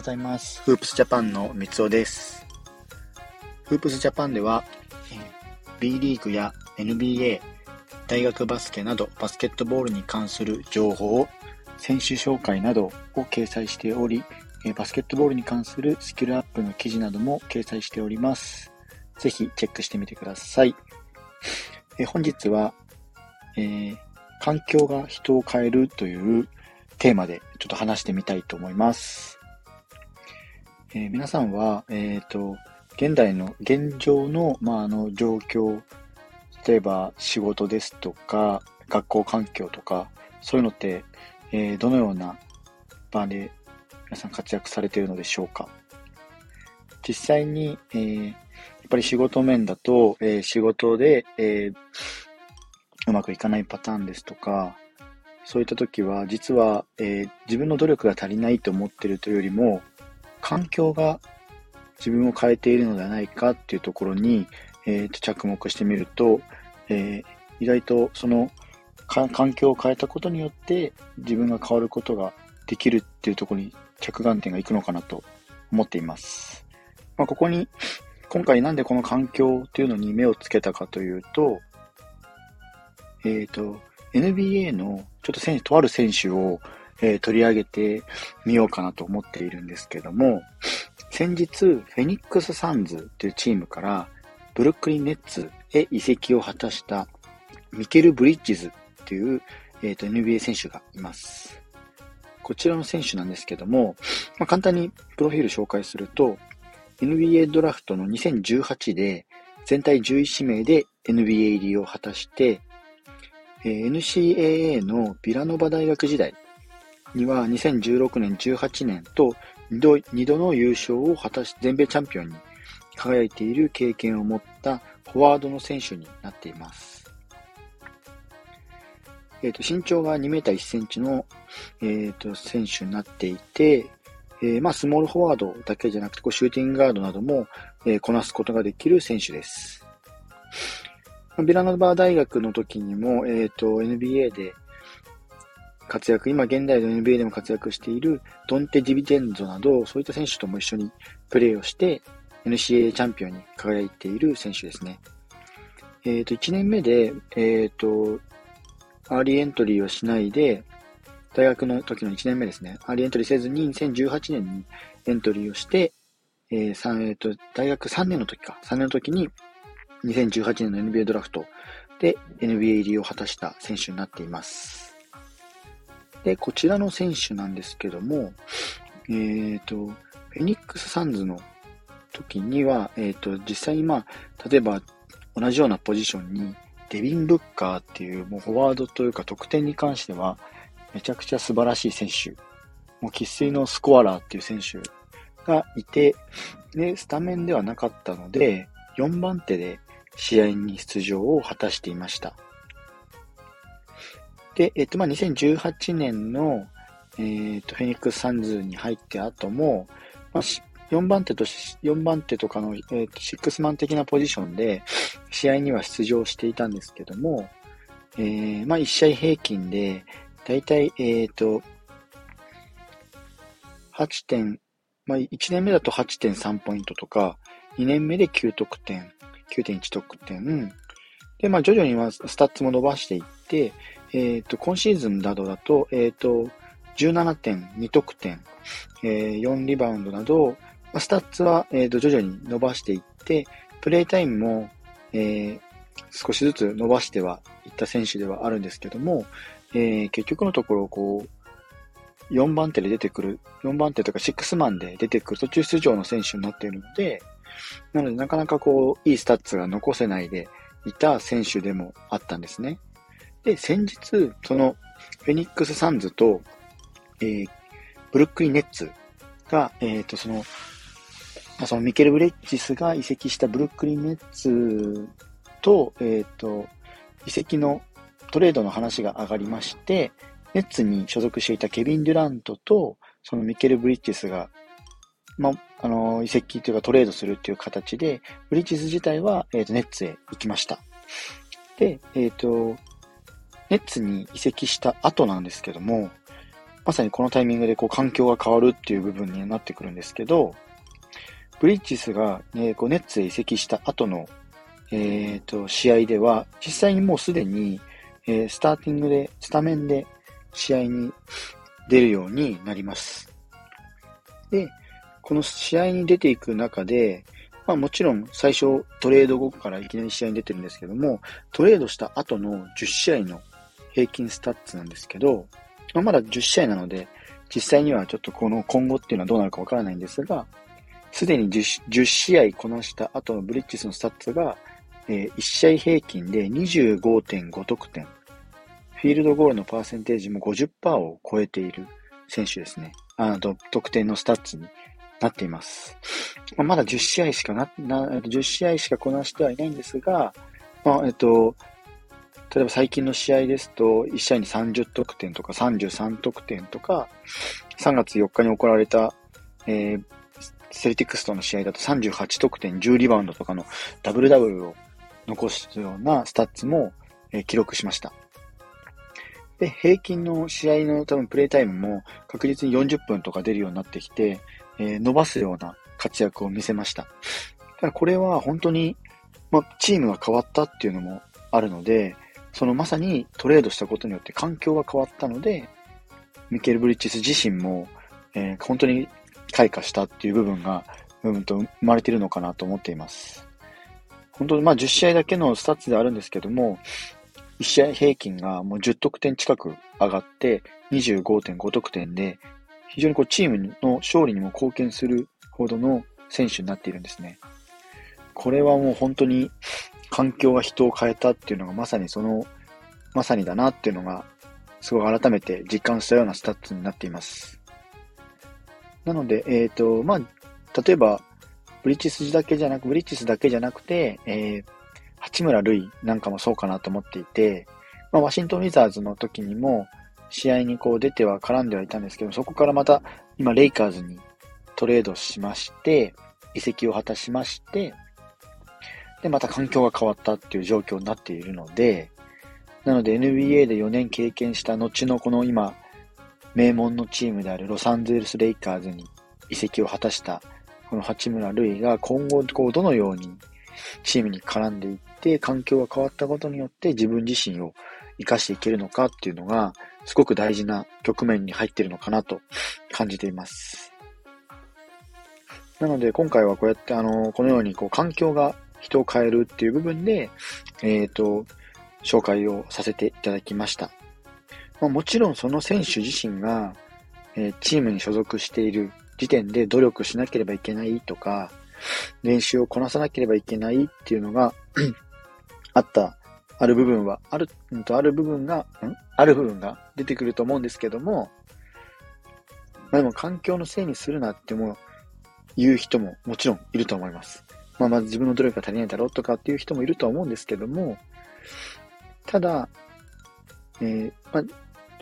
ございます。フープスジャパンの三尾です。フープスジャパンでは、B リーグや NBA、大学バスケなどバスケットボールに関する情報選手紹介などを掲載しており、バスケットボールに関するスキルアップの記事なども掲載しております。ぜひチェックしてみてください。え本日は、えー、環境が人を変えるというテーマでちょっと話してみたいと思います。えー、皆さんは、えっ、ー、と、現代の現状の、まあ、あの状況、例えば仕事ですとか、学校環境とか、そういうのって、えー、どのような場で皆さん活躍されているのでしょうか？実際に、えー、やっぱり仕事面だと、えー、仕事で、えー、うまくいかないパターンですとか、そういった時は、実は、えー、自分の努力が足りないと思っているというよりも、環境が自分を変えているのではないかっていうところに、えー、と着目してみると、えー、意外とその環境を変えたことによって自分が変わることができるっていうところに着眼点がいくのかなと思っています。まあ、ここに今回なんでこの環境というのに目をつけたかというと、えっ、ー、と、NBA のちょっと選手、とある選手を、えー、取り上げてみようかなと思っているんですけども、先日、フェニックス・サンズというチームから、ブルックリン・ネッツへ移籍を果たしたミケル・ブリッジズという、えーと、NBA 選手がいます。こちらの選手なんですけども、まあ、簡単にプロフィール紹介すると、NBA ドラフトの2018で全体11指名で NBA 入りを果たして、NCAA のビラノバ大学時代には2016年、18年と2度 ,2 度の優勝を果たし全米チャンピオンに輝いている経験を持ったフォワードの選手になっています。え、ー、と身長が2メーター1センチの、えーと、選手になっていて、えー、まあ、スモールフォワードだけじゃなくてこうシューティングガードなども、えー、こなすことができる選手です。ビラノバー大学の時にも、え、ー、と、NBA で活躍、今現代の NBA でも活躍しているドンテ・ディビデンゾなど、そういった選手とも一緒にプレーをして、NCAA チャンピオンに輝いている選手ですね。えっ、ー、と、1年目で、えっ、ー、と、アーリーエントリーをしないで、大学の時の1年目ですね、アーリーエントリーせずに2018年にエントリーをして、えー、えー、と大学3年の時か、3年の時に2018年の NBA ドラフトで NBA 入りを果たした選手になっています。で、こちらの選手なんですけども、えっ、ー、と、フェニックス・サンズの時には、えっ、ー、と、実際にまあ、例えば同じようなポジションにデビン・ブッカーっていうもうフォワードというか得点に関してはめちゃくちゃ素晴らしい選手、もう生粋のスコアラーっていう選手がいて、で、スタメンではなかったので、4番手で試合に出場を果たしていました。で、えっと、まあ、2018年の、えっと、フェニックスサンズに入って後も、まあ、4番手と、4番手とかの、えっと、シックスマン的なポジションで、試合には出場していたんですけども、えー、まあ、1試合平均で、だいたい、えっ、と、8点、まあ、1年目だと8.3ポイントとか、2年目で9得点、9.1得点。で、まあ、徐々にスタッツも伸ばしていって、えっ、ー、と、今シーズンなどだと、えっ、ー、と、17.2得点、えー、4リバウンドなど、まあ、スタッツは、えっ、ー、と、徐々に伸ばしていって、プレイタイムも、えー、少しずつ伸ばしてはいった選手ではあるんですけども、えー、結局のところ、こう、4番手で出てくる、4番手とか6マンで出てくる途中出場の選手になっているので、なので、なかなかこう、いいスタッツが残せないでいた選手でもあったんですね。で、先日、その、フェニックス・サンズと、えー、ブルックリン・ネッツが、えっ、ー、と、その、まあ、そのミケル・ブレッジスが移籍したブルックリン・ネッツと、えっ、ー、と、移籍のトレードの話が上がりまして、ネッツに所属していたケビン・デュラントと、そのミケル・ブリッジスがまあ、あの、移籍というかトレードするっていう形で、ブリッジズ自体は、えっ、ー、と、ネッツへ行きました。で、えっ、ー、と、ネッツに移籍した後なんですけども、まさにこのタイミングでこう環境が変わるっていう部分になってくるんですけど、ブリッジスが、ね、こうネッツへ移籍した後の、え、ー、と、試合では、実際にもうすでに、えー、スターティングで、スタメンで試合に出るようになります。で、この試合に出ていく中で、まあもちろん最初トレード後からいきなり試合に出てるんですけども、トレードした後の10試合の平均スタッツなんですけど、まあ、まだ10試合なので、実際にはちょっとこの今後っていうのはどうなるかわからないんですが、すでに 10, 10試合こなした後のブリッジスのスタッツが、えー、1試合平均で25.5得点。フィールドゴールのパーセンテージも50%を超えている選手ですね。あの、得点のスタッツになっています。まあ、まだ10試合しかな、な、10試合しかこなしてはいないんですが、まあ、えっと、例えば最近の試合ですと、1試合に30得点とか33得点とか、3月4日に行われた、えー、セルティクスとの試合だと38得点、10リバウンドとかのダブルダブルを残すようなスタッツも、えー、記録しました。で、平均の試合の多分プレイタイムも確実に40分とか出るようになってきて、えー、伸ばすような活躍を見せました。ただこれは本当に、まあ、チームが変わったっていうのもあるので、そのまさにトレードしたことによって環境が変わったので、ミケル・ブリッジス自身も、えー、本当に開花したっていう部分が、うんと生まれているのかなと思っています。本当にまあ10試合だけのスタッツであるんですけども、1試合平均がもう10得点近く上がって25.5得点で、非常にこうチームの勝利にも貢献するほどの選手になっているんですね。これはもう本当に環境が人を変えたっていうのがまさにその、まさにだなっていうのが、すごい改めて実感したようなスタッツになっています。なので、えっ、ー、と、まあ、例えば、ブリッジスだけじゃなく、ブリッジスだけじゃなくて、えー、八村塁なんかもそうかなと思っていて、まあ、ワシントンウィザーズの時にも、試合にこう出ては絡んではいたんですけど、そこからまた、今、レイカーズにトレードしまして、移籍を果たしまして、で、また環境が変わったっていう状況になっているので、なので NBA で4年経験した後のこの今、名門のチームであるロサンゼルス・レイカーズに移籍を果たしたこの八村塁が今後こうどのようにチームに絡んでいって環境が変わったことによって自分自身を生かしていけるのかっていうのがすごく大事な局面に入っているのかなと感じています。なので今回はこうやってあの、このようにこう環境が人を変えるっていう部分で、えっ、ー、と、紹介をさせていただきました。まあ、もちろんその選手自身が、えー、チームに所属している時点で努力しなければいけないとか、練習をこなさなければいけないっていうのが あった、ある部分は、ある、うんと、ある部分が、ん？ある部分が出てくると思うんですけども、まあでも環境のせいにするなっても言う人ももちろんいると思います。まあ、まず自分の努力が足りないだろうとかっていう人もいるとは思うんですけども、ただ、えー、まあ、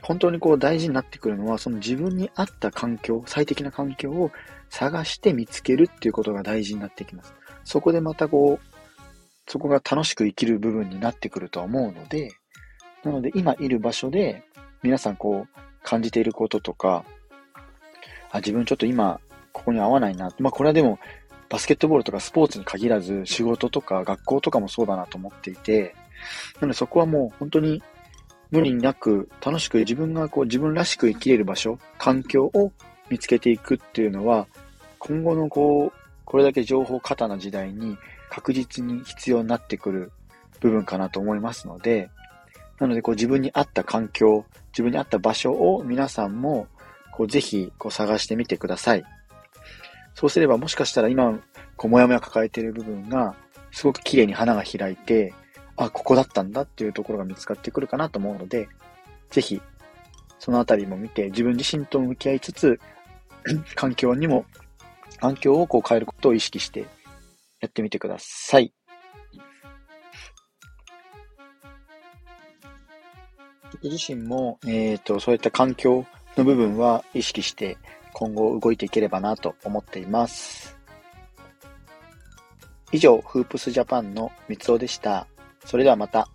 本当にこう大事になってくるのは、その自分に合った環境、最適な環境を探して見つけるっていうことが大事になってきます。そこでまたこう、そこが楽しく生きる部分になってくるとは思うので、なので今いる場所で皆さんこう感じていることとか、あ、自分ちょっと今ここに合わないな。まあこれはでもバスケットボールとかスポーツに限らず仕事とか学校とかもそうだなと思っていて、なのでそこはもう本当に無理なく楽しく自分がこう自分らしく生きれる場所、環境を見つけていくっていうのは、今後のこう、これだけ情報過多な時代に確実に必要になってくる部分かなと思いますので、なのでこう自分に合った環境、自分に合った場所を皆さんもこうぜひこう探してみてください。そうすればもしかしたら今、こう、もやもや抱えている部分が、すごく綺麗に花が開いて、あ、ここだったんだっていうところが見つかってくるかなと思うので、ぜひ、そのあたりも見て、自分自身と向き合いつつ、環境にも、環境をこう変えることを意識してやってみてください。僕自身も、えっ、ー、と、そういった環境の部分は意識して今後動いていければなと思っています。以上、フープスジャパンの三つおでした。それではまた。